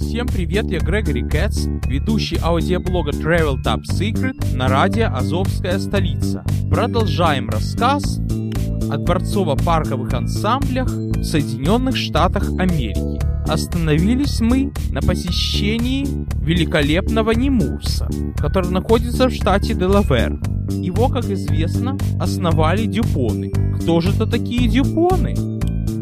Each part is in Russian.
Всем привет, я Грегори Кэтс, ведущий аудиоблога Travel Top Secret на радио «Азовская столица». Продолжаем рассказ о дворцово-парковых ансамблях в Соединенных Штатах Америки. Остановились мы на посещении великолепного Немурса, который находится в штате Делавер. Его, как известно, основали Дюпоны. Кто же это такие Дюпоны?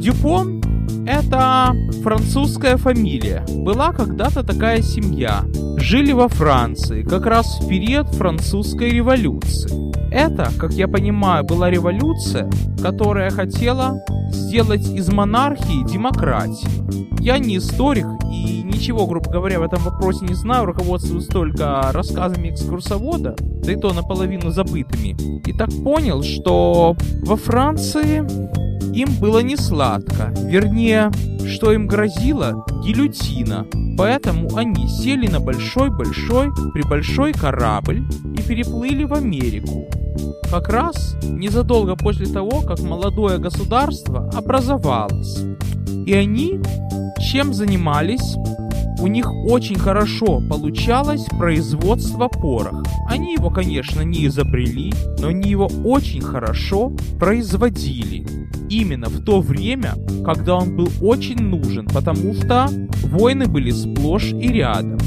Дюпон это французская фамилия. Была когда-то такая семья. Жили во Франции, как раз в период французской революции. Это, как я понимаю, была революция, которая хотела сделать из монархии демократию. Я не историк и ничего, грубо говоря, в этом вопросе не знаю, руководствуюсь только рассказами экскурсовода, да и то наполовину забытыми. И так понял, что во Франции им было не сладко, вернее, что им грозила гильотина. Поэтому они сели на большой-большой прибольшой корабль и переплыли в Америку. Как раз незадолго после того, как молодое государство образовалось. И они чем занимались? У них очень хорошо получалось производство пороха. Они его, конечно, не изобрели, но они его очень хорошо производили именно в то время, когда он был очень нужен, потому что войны были сплошь и рядом.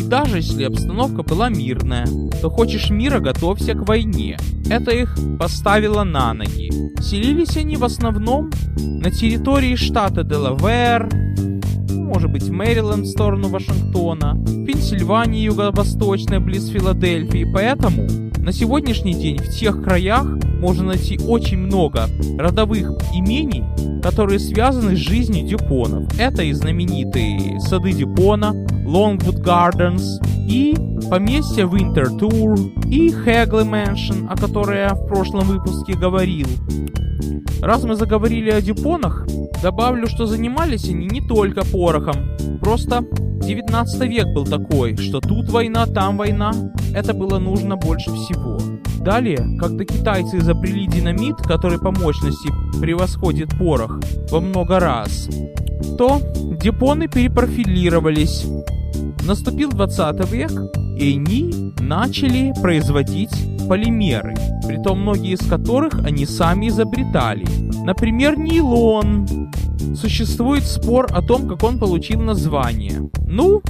И даже если обстановка была мирная, то хочешь мира, готовься к войне. Это их поставило на ноги. Селились они в основном на территории штата Делавер, может быть Мэриленд в сторону Вашингтона, Пенсильвания юго-восточная близ Филадельфии, поэтому на сегодняшний день в тех краях можно найти очень много родовых имений, которые связаны с жизнью Дюпонов. Это и знаменитые сады Дюпона, Longwood Gardens, и поместье Winter Tour, и Хегли Mansion, о которой я в прошлом выпуске говорил. Раз мы заговорили о Дюпонах, добавлю, что занимались они не только порохом. Просто 19 век был такой, что тут война, там война. Это было нужно больше всего. Далее, когда китайцы изобрели динамит, который по мощности превосходит порох во много раз, то депоны перепрофилировались. Наступил 20 век, и они начали производить полимеры, притом многие из которых они сами изобретали. Например, нейлон. Существует спор о том, как он получил название. Ну,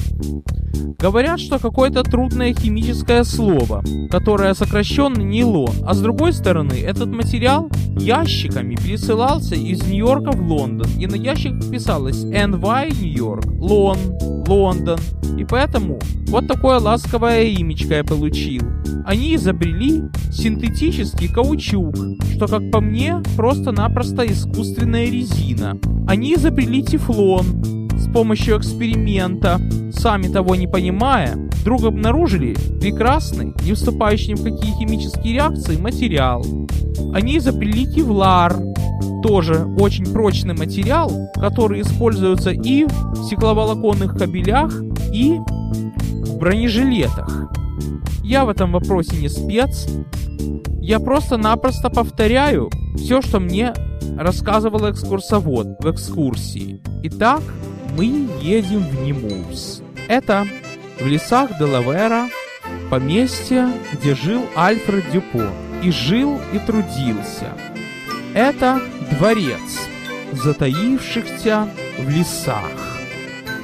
говорят, что какое-то трудное химическое слово, которое сокращенно нейлон, а с другой стороны, этот материал ящиками пересылался из Нью-Йорка в Лондон, и на ящик писалось NY Нью-Йорк, Лон, Лондон, и поэтому вот такое ласковое имечко я получил. Они изобрели синтетический каучук, что, как по мне, просто-напросто искусственная резина. Они изобрели тефлон с помощью эксперимента. Сами того не понимая, вдруг обнаружили прекрасный, не вступающий ни в какие химические реакции материал. Они изобрели кевлар, тоже очень прочный материал, который используется и в стекловолоконных кабелях, и в бронежилетах. Я в этом вопросе не спец. Я просто-напросто повторяю все, что мне рассказывал экскурсовод в экскурсии. Итак, мы едем в Немурс. Это в лесах Делавера, поместье, где жил Альфред Дюпо. И жил, и трудился. Это дворец, затаившихся в лесах.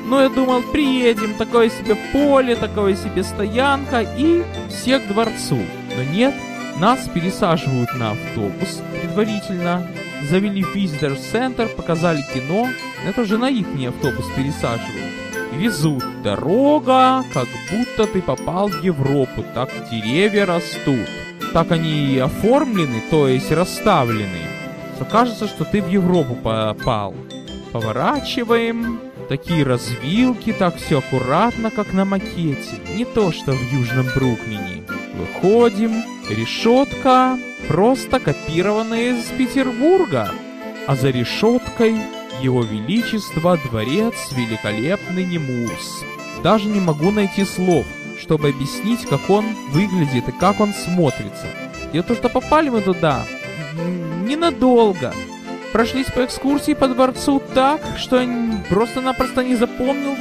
Но я думал, приедем, такое себе поле, такое себе стоянка и все к дворцу. Но нет, нас пересаживают на автобус предварительно, завели в Center, показали кино. Это же на их автобус пересаживают. Везут. Дорога, как будто ты попал в Европу. Так деревья растут. Так они и оформлены, то есть расставлены. Что кажется, что ты в Европу попал. Поворачиваем. Такие развилки, так все аккуратно, как на макете. Не то, что в Южном Бруклине. Выходим. Решетка просто копированная из Петербурга. А за решеткой его Величество Дворец Великолепный Немурс. Даже не могу найти слов, чтобы объяснить, как он выглядит и как он смотрится. И то, что попали мы туда, ненадолго прошлись по экскурсии по дворцу так, что я просто-напросто не запомнил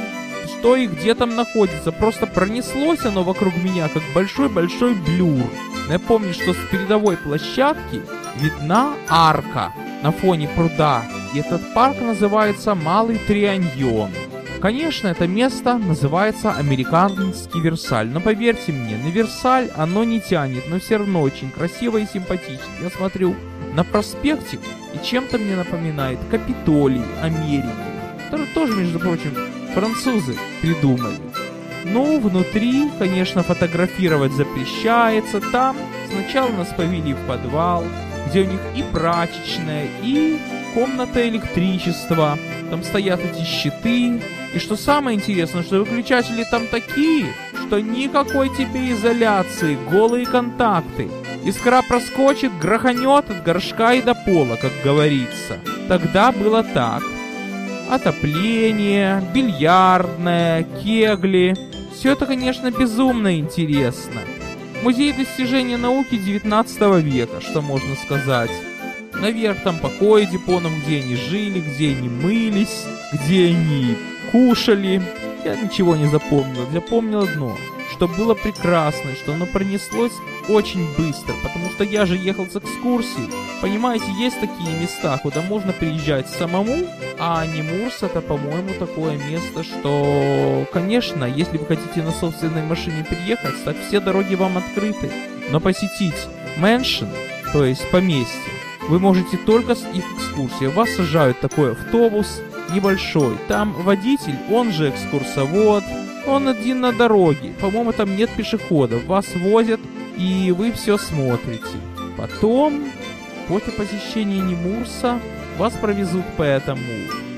что и где там находится. Просто пронеслось оно вокруг меня, как большой-большой блюр. Но я помню, что с передовой площадки видна арка на фоне пруда. И этот парк называется Малый Трианьон. Конечно, это место называется Американский Версаль, но поверьте мне, на Версаль оно не тянет, но все равно очень красиво и симпатично. Я смотрю на проспектик и чем-то мне напоминает Капитолий Америки, который тоже, между прочим, французы придумали. Ну, внутри, конечно, фотографировать запрещается. Там сначала нас повели в подвал, где у них и прачечная, и комната электричества. Там стоят эти щиты. И что самое интересное, что выключатели там такие, что никакой тебе изоляции, голые контакты. Искра проскочит, гроханет от горшка и до пола, как говорится. Тогда было так. Отопление, бильярдная, кегли. Все это, конечно, безумно интересно. Музей достижения науки 19 века, что можно сказать. Наверх там покои Дипонов, где они жили, где они мылись, где они кушали. Я ничего не запомнил. Я помнил одно, что было прекрасно, что оно пронеслось очень быстро, потому что я же ехал с экскурсией. Понимаете, есть такие места, куда можно приезжать самому, а Nemours это, по-моему, такое место, что, конечно, если вы хотите на собственной машине приехать, так все дороги вам открыты. Но посетить Mansion, то есть поместье, вы можете только с их экскурсией. Вас сажают такой автобус небольшой. Там водитель, он же экскурсовод, он один на дороге. По-моему, там нет пешеходов. Вас возят, и вы все смотрите. Потом, после посещения Nemours а, вас провезут по этому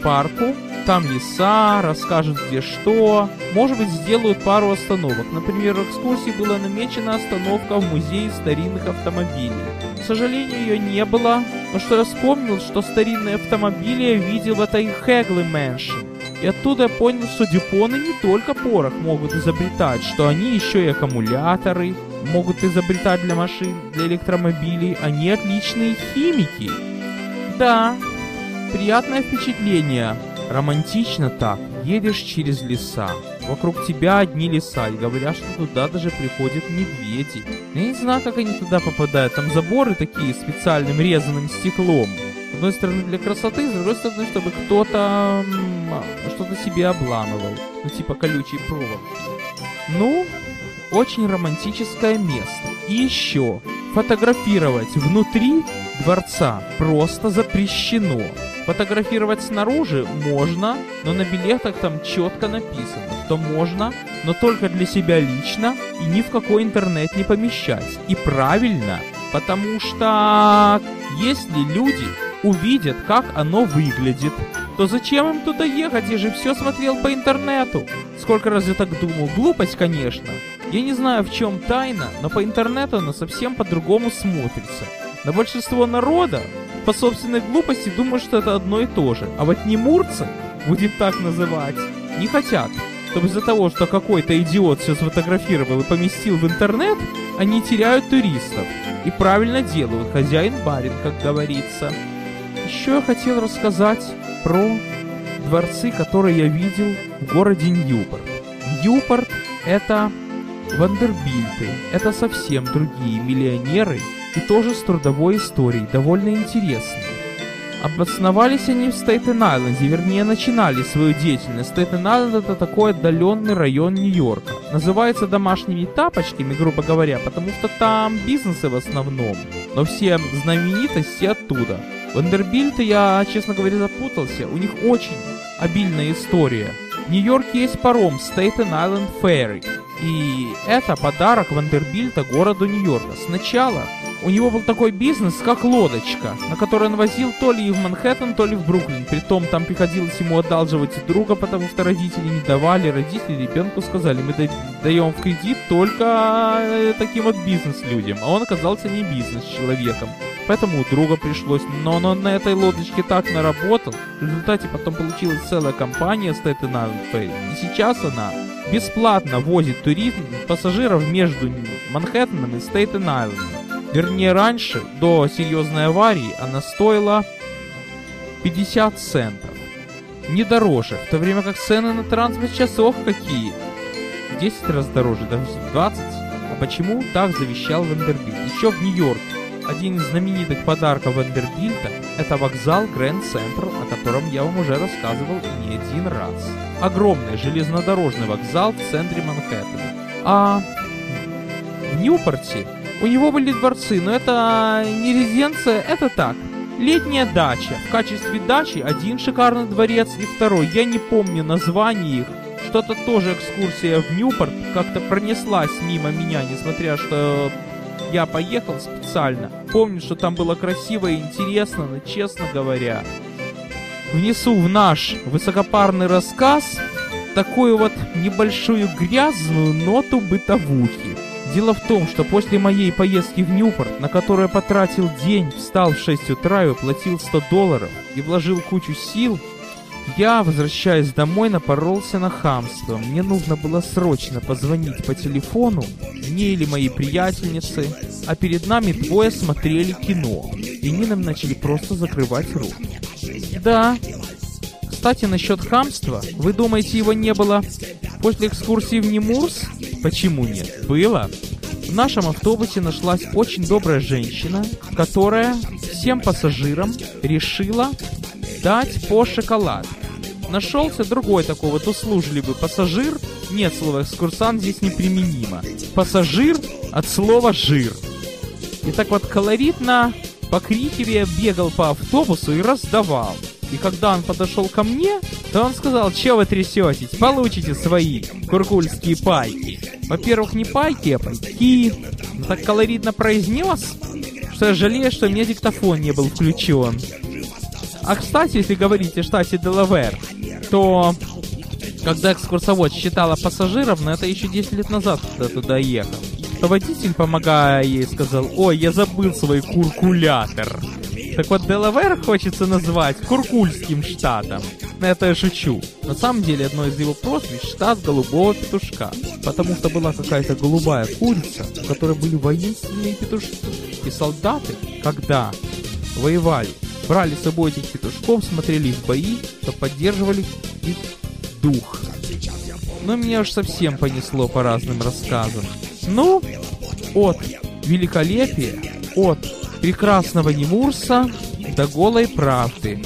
парку. Там леса, расскажут где что. Может быть, сделают пару остановок. Например, в экскурсии была намечена остановка в музее старинных автомобилей. К сожалению, ее не было. Но что я вспомнил, что старинные автомобили я видел в этой Hagley Mansion. И оттуда я понял, что дюпоны не только порох могут изобретать, что они еще и аккумуляторы могут изобретать для машин, для электромобилей. Они отличные химики. Да, приятное впечатление. Романтично так. Едешь через леса. Вокруг тебя одни леса. И говорят, что туда даже приходят медведи. Я не знаю, как они туда попадают. Там заборы такие специальным резаным стеклом. С одной стороны для красоты, с другой стороны, чтобы кто-то что-то себе обламывал. Ну, типа колючей проволоки. Ну, очень романтическое место. И еще, фотографировать внутри дворца просто запрещено. Фотографировать снаружи можно, но на билетах там четко написано, что можно, но только для себя лично и ни в какой интернет не помещать. И правильно, потому что если люди увидят, как оно выглядит, то зачем им туда ехать, я же все смотрел по интернету. Сколько раз я так думал, глупость, конечно. Я не знаю, в чем тайна, но по интернету оно совсем по-другому смотрится. Но большинство народа по собственной глупости думают, что это одно и то же. А вот немурцы, будем так называть, не хотят, чтобы из-за того, что какой-то идиот все сфотографировал и поместил в интернет, они теряют туристов. И правильно делают, хозяин-барин, как говорится. Еще я хотел рассказать про дворцы, которые я видел в городе Ньюпорт. Ньюпорт — это Вандербильты, это совсем другие миллионеры, и тоже с трудовой историей, довольно интересной. Обосновались они в Стейтен-Айленде, вернее начинали свою деятельность. Стейтен-Айленд это такой отдаленный район Нью-Йорка. Называется домашними тапочками, грубо говоря, потому что там бизнесы в основном. Но все знаменитости оттуда. Вандербильты я, честно говоря, запутался. У них очень обильная история. В Нью-Йорке есть паром Staten Island Ferry. И это подарок Вандербильта городу Нью-Йорка. Сначала у него был такой бизнес, как лодочка, на которой он возил то ли в Манхэттен, то ли в Бруклин. Притом там приходилось ему одалживать друга, потому что родители не давали. Родители ребенку сказали, мы даем в кредит только э, таким вот бизнес-людям. А он оказался не бизнес-человеком. Поэтому у друга пришлось. Но он на этой лодочке так наработал. В результате потом получилась целая компания Staten Island. И сейчас она бесплатно возит туризм пассажиров между Манхэттеном и Стейтен Айлендом. Вернее, раньше, до серьезной аварии, она стоила 50 центов. не дороже, в то время как цены на транспорт часов какие? 10 раз дороже, даже 20. А почему так завещал Вандербильт? Еще в Нью-Йорке один из знаменитых подарков Вандербильта – это вокзал Гранд Централ, о котором я вам уже рассказывал не один раз. Огромный железнодорожный вокзал в центре Манхэттена. А в Ньюпорте у него были дворцы, но это не резиденция, это так. Летняя дача. В качестве дачи один шикарный дворец и второй. Я не помню название их. Что-то тоже экскурсия в Ньюпорт как-то пронеслась мимо меня, несмотря что я поехал специально. Помню, что там было красиво и интересно, но честно говоря, внесу в наш высокопарный рассказ такую вот небольшую грязную ноту бытовухи. Дело в том, что после моей поездки в Ньюпорт, на которую я потратил день, встал в 6 утра и уплатил 100 долларов и вложил кучу сил, я, возвращаясь домой, напоролся на хамство. Мне нужно было срочно позвонить по телефону, мне или моей приятельнице, а перед нами двое смотрели кино, и они нам начали просто закрывать рот. Да. Кстати, насчет хамства, вы думаете, его не было после экскурсии в Немурс? Почему нет? Было. В нашем автобусе нашлась очень добрая женщина, которая всем пассажирам решила дать по шоколад. Нашелся другой такой вот услужливый пассажир. Нет, слова экскурсант здесь неприменимо. Пассажир от слова жир. И так вот колоритно, покрикивая, бегал по автобусу и раздавал. И когда он подошел ко мне, то он сказал, что вы трясетесь, получите свои куркульские пайки. Во-первых, не пайки, а пайки. Он так колоритно произнес, что я жалею, что у меня диктофон не был включен. А кстати, если говорить о штате Делавер, то когда экскурсовод считала пассажиров, но это еще 10 лет назад, когда туда ехал, то водитель, помогая ей, сказал, ой, я забыл свой куркулятор. Так вот, Делавер хочется назвать Куркульским штатом. Это я шучу. На самом деле, одно из его прозвищ — штат голубого петушка. Потому что была какая-то голубая курица, у которой были воинственные петушки. И солдаты, когда воевали, брали с собой этих петушков, смотрели их бои, то поддерживали их дух. Но меня уж совсем понесло по разным рассказам. Ну, от великолепия, от прекрасного Немурса до голой правды.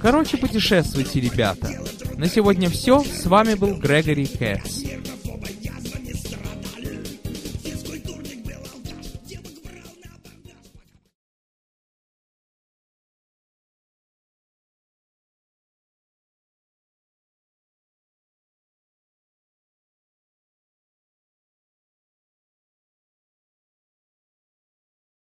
Короче, путешествуйте, ребята. На сегодня все. С вами был Грегори Кэтс.